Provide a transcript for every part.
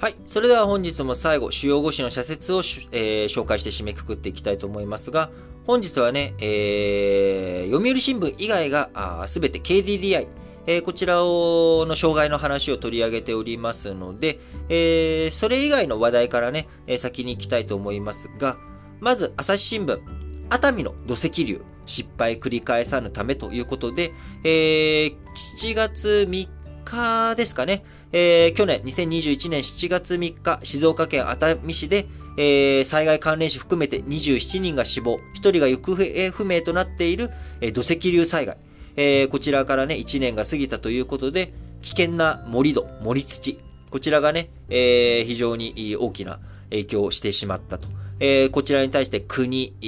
はい。それでは本日も最後、主要語詞の社説を、えー、紹介して締めくくっていきたいと思いますが、本日はね、えー、読売新聞以外がすべて KDDI、えー、こちらをの障害の話を取り上げておりますので、えー、それ以外の話題からね、先に行きたいと思いますが、まず、朝日新聞、熱海の土石流、失敗繰り返さぬためということで、えー、7月3日ですかね、えー、去年2021年7月3日、静岡県熱海市で、えー、災害関連死含めて27人が死亡、1人が行方不明となっている、えー、土石流災害。えー、こちらからね、1年が過ぎたということで、危険な盛り土、盛土。こちらがね、えー、非常に大きな影響をしてしまったと。えー、こちらに対して国、え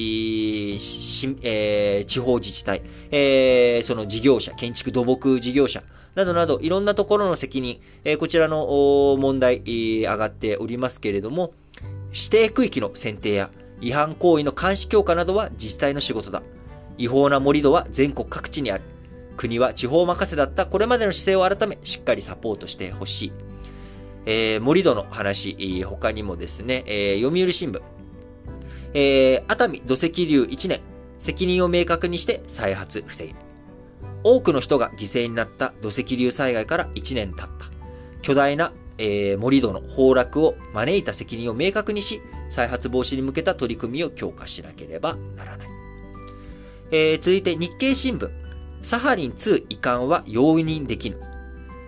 ー、地方自治体、えー、その事業者、建築土木事業者、などなど、いろんなところの責任、えー、こちらの問題、え上がっておりますけれども、指定区域の選定や違反行為の監視強化などは自治体の仕事だ。違法な盛り土は全国各地にある。国は地方任せだったこれまでの姿勢を改め、しっかりサポートしてほしい。えー、盛り土の話、他にもですね、えー、読売新聞。えー、熱海土石流1年、責任を明確にして再発防げ。多くの人が犠牲になった土石流災害から1年経った。巨大な、えー、盛土の崩落を招いた責任を明確にし、再発防止に向けた取り組みを強化しなければならない。えー、続いて日経新聞。サハリン2移管は容認できぬ。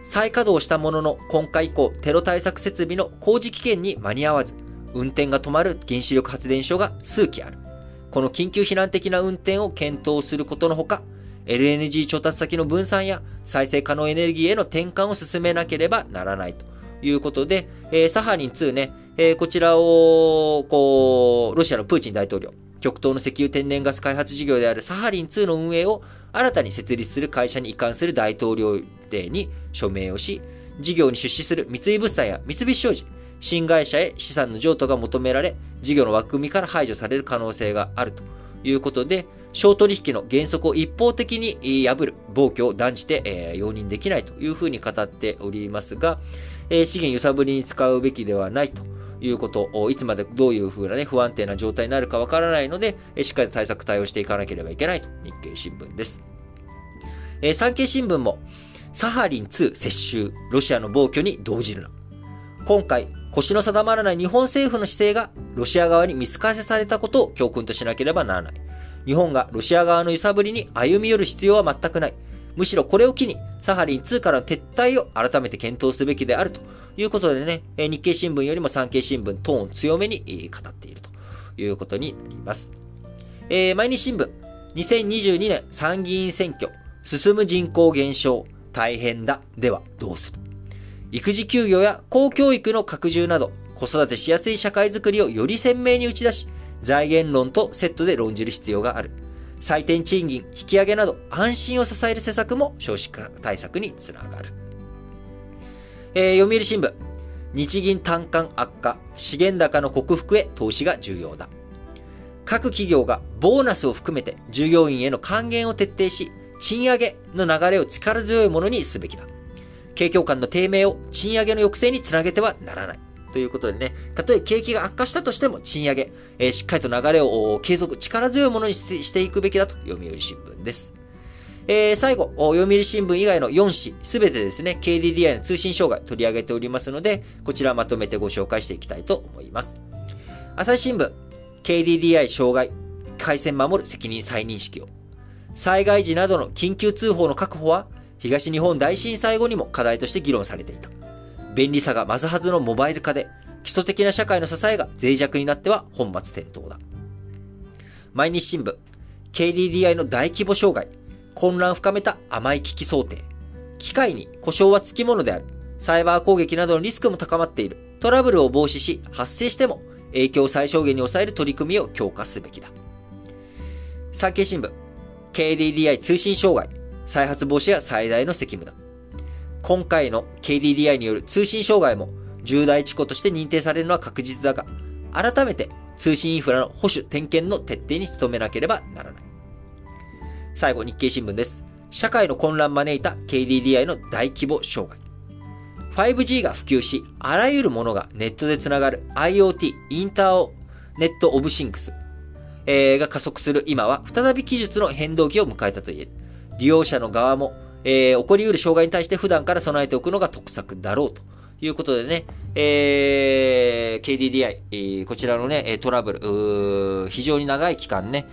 再稼働したものの今回以降テロ対策設備の工事期限に間に合わず、運転が止まる原子力発電所が数基ある。この緊急避難的な運転を検討することのほか、LNG 調達先の分散や再生可能エネルギーへの転換を進めなければならないということで、えー、サハリン2ね、えー、こちらを、こう、ロシアのプーチン大統領、極東の石油天然ガス開発事業であるサハリン2の運営を新たに設立する会社に移管する大統領令に署名をし、事業に出資する三井物産や三菱商事、新会社へ資産の譲渡が求められ、事業の枠組みから排除される可能性があるということで、小取引の原則を一方的に破る暴挙を断じて、えー、容認できないというふうに語っておりますが、えー、資源揺さぶりに使うべきではないということを、いつまでどういうふうなね、不安定な状態になるかわからないので、えー、しっかり対策対応していかなければいけないと、日経新聞です。えー、産経新聞も、サハリン2接収、ロシアの暴挙に動じるな。今回、腰の定まらない日本政府の姿勢がロシア側に見透かせされたことを教訓としなければならない。日本がロシア側の揺さぶりに歩み寄る必要は全くない。むしろこれを機に、サハリン2からの撤退を改めて検討すべきであるということでね、日経新聞よりも産経新聞トーン強めに語っているということになります。えー、毎日新聞、2022年参議院選挙、進む人口減少、大変だ。では、どうする？育児休業や公教育の拡充など、子育てしやすい社会づくりをより鮮明に打ち出し、財源論とセットで論じる必要がある。最低賃金引き上げなど安心を支える施策も少子化対策につながる。えー、読売新聞。日銀単価悪化、資源高の克服へ投資が重要だ。各企業がボーナスを含めて従業員への還元を徹底し、賃上げの流れを力強いものにすべきだ。景況感の低迷を賃上げの抑制につなげてはならない。ということでね、たとえ景気が悪化したとしても賃上げ、えー、しっかりと流れを継続、力強いものにしていくべきだと読売新聞です。えー、最後、読売新聞以外の4紙、すべてですね、KDDI の通信障害取り上げておりますので、こちらまとめてご紹介していきたいと思います。朝日新聞、KDDI 障害、回線守る責任再認識を。災害時などの緊急通報の確保は、東日本大震災後にも課題として議論されていた。便利さが増すはずのモバイル化で、基礎的な社会の支えが脆弱になっては本末転倒だ。毎日新聞、KDDI の大規模障害、混乱深めた甘い危機想定。機械に故障は付き物である。サイバー攻撃などのリスクも高まっている。トラブルを防止し、発生しても影響を最小限に抑える取り組みを強化すべきだ。産経新聞、KDDI 通信障害、再発防止は最大の責務だ。今回の KDDI による通信障害も重大事故として認定されるのは確実だが、改めて通信インフラの保守点検の徹底に努めなければならない。最後、日経新聞です。社会の混乱招いた KDDI の大規模障害。5G が普及し、あらゆるものがネットでつながる IoT、インターネットオブシンクス、え、が加速する今は、再び技術の変動期を迎えたと言える。利用者の側も、えー、起こり得る障害に対して普段から備えておくのが得策だろうと。いうことでね、えー、KDDI、えー、こちらのね、トラブル、非常に長い期間ね、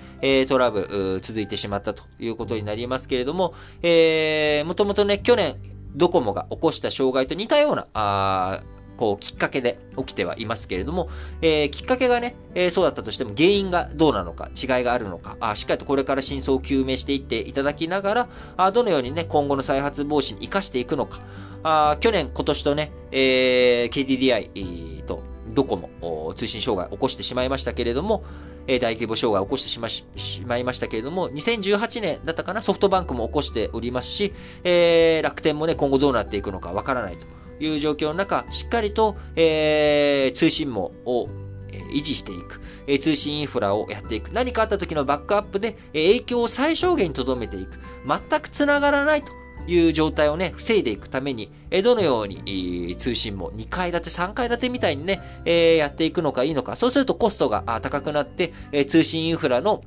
トラブル、続いてしまったということになりますけれども、えー、もともとね、去年、ドコモが起こした障害と似たような、あこう、きっかけで起きてはいますけれども、えー、きっかけがね、えー、そうだったとしても原因がどうなのか、違いがあるのか、あしっかりとこれから真相を究明していっていただきながら、あどのようにね、今後の再発防止に活かしていくのか、あ去年、今年とね、えー、KDDI とドコモ通信障害を起こしてしまいましたけれども、え大規模障害を起こしてしましまいましたけれども、2018年だったかな、ソフトバンクも起こしておりますし、えー、楽天もね、今後どうなっていくのかわからないと。いう状況の中、しっかりと、えー、通信網を維持していく、え通信インフラをやっていく。何かあった時のバックアップで、え影響を最小限に留めていく。全く繋がらないという状態をね、防いでいくために、えどのように、通信も2階建て、3階建てみたいにね、えやっていくのかいいのか。そうするとコストが高くなって、え通信インフラの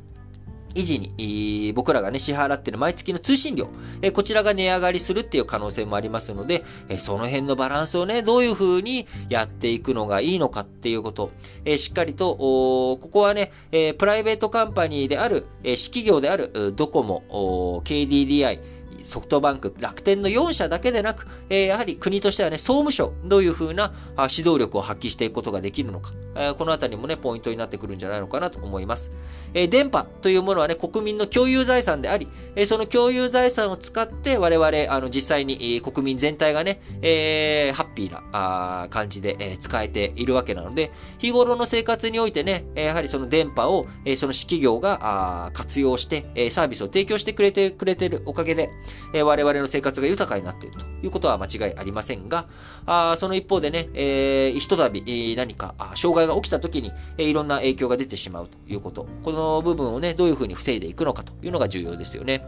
維持に、僕らがね、支払ってる毎月の通信料、えこちらが値上がりするっていう可能性もありますので、えその辺のバランスをね、どういう風にやっていくのがいいのかっていうこと、えしっかりと、ここはね、えプライベートカンパニーである、え企業であるドコモ、KDDI、ソフトバンク、楽天の4社だけでなく、え、やはり国としてはね、総務省、どういうふうな指導力を発揮していくことができるのか、え、このあたりもね、ポイントになってくるんじゃないのかなと思います。えー、電波というものはね、国民の共有財産であり、えその共有財産を使って我々、あの、実際に、え国民全体がね、えハッピーなあ感じで、え使えているわけなので、日頃の生活においてね、やはりその電波を、えその企業があ活用して、えサービスを提供してくれてくれてるおかげで、え我々の生活が豊かになっているということは間違いありませんが、あその一方でね、えー、ひとたび何か障害が起きた時に、えいろんな影響が出てしまうということ。この部分をね、どういうふうに防いでいくのかというのが重要ですよね。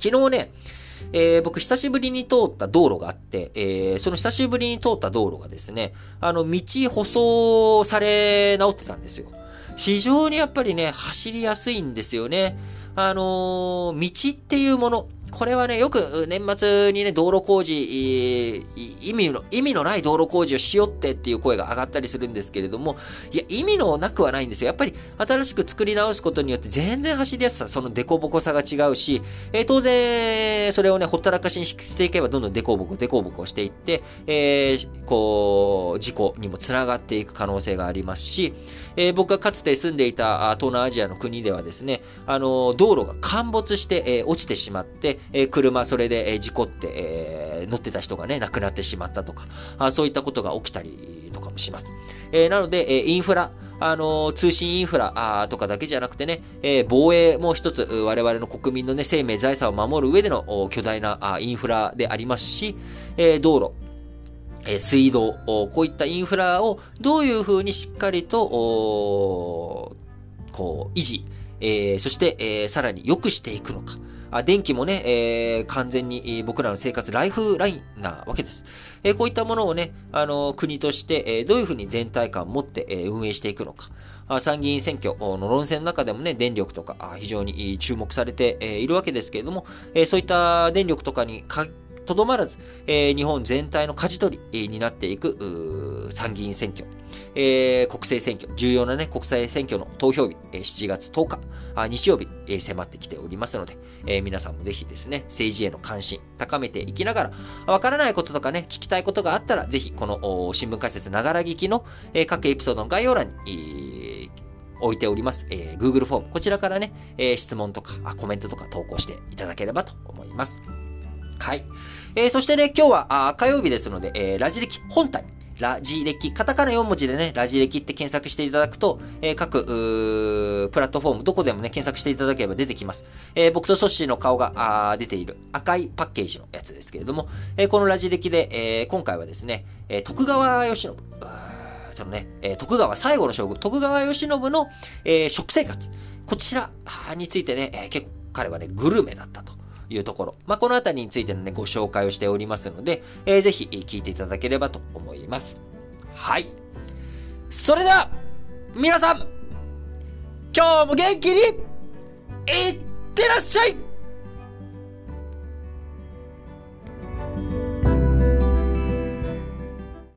昨日ね、えー、僕久しぶりに通った道路があって、えー、その久しぶりに通った道路がですね、あの、道舗装され直ってたんですよ。非常にやっぱりね、走りやすいんですよね。あのー、道っていうもの、これはね、よく年末にね、道路工事、意味の、意味のない道路工事をしよってっていう声が上がったりするんですけれども、いや、意味のなくはないんですよ。やっぱり新しく作り直すことによって全然走りやすさ、そのデコボコさが違うし、えー、当然、それをね、ほったらかしにしていけばどんどんデコボコ、デコボコしていって、えー、こう、事故にもつながっていく可能性がありますし、えー、僕がかつて住んでいた東南アジアの国ではですね、あの、道路が陥没して、え、落ちてしまって、え、車それで、え、事故って、え、乗ってた人がね、亡くなってしまったとか、あそういったことが起きたりとかもします。え、なので、え、インフラ、あの、通信インフラとかだけじゃなくてね、え、防衛も一つ、我々の国民のね、生命財産を守る上での巨大なあインフラでありますし、え、道路、え水道、こういったインフラをどういうふうにしっかりと、こう、維持、えー、そして、えー、さらに良くしていくのか。あ電気もね、えー、完全に、僕らの生活、ライフラインなわけです。えー、こういったものをね、あの、国として、えー、どういうふうに全体感を持って、えー、運営していくのか。参議院選挙の論戦の中でもね、電力とか非常に注目されているわけですけれども、そういった電力とかにとどまらず、日本全体の舵取りになっていく参議院選挙。えー、国政選挙、重要なね、国際選挙の投票日、えー、7月10日、あ日曜日、えー、迫ってきておりますので、えー、皆さんもぜひですね、政治への関心、高めていきながら、わからないこととかね、聞きたいことがあったら、ぜひ、この新聞解説ながら聞きの、えー、各エピソードの概要欄に、えー、置いております、えー、Google フォーム、こちらからね、えー、質問とかあ、コメントとか投稿していただければと思います。はい。えー、そしてね、今日はあ火曜日ですので、えー、ラジ歴本体、ラジ歴、カタカナ4文字でね、ラジ歴って検索していただくと、えー、各、プラットフォーム、どこでもね、検索していただければ出てきます。えー、僕とソッシーの顔があ出ている赤いパッケージのやつですけれども、えー、このラジ歴で、えー、今回はですね、えー、徳川義信、そのね、えー、徳川最後の将軍、徳川義信の、えー、食生活、こちらについてね、えー、結構彼はね、グルメだったと。いうところ。まあ、このあたりについてのね、ご紹介をしておりますので、えー、ぜひ聞いていただければと思います。はい。それでは、皆さん、今日も元気に、いってらっしゃい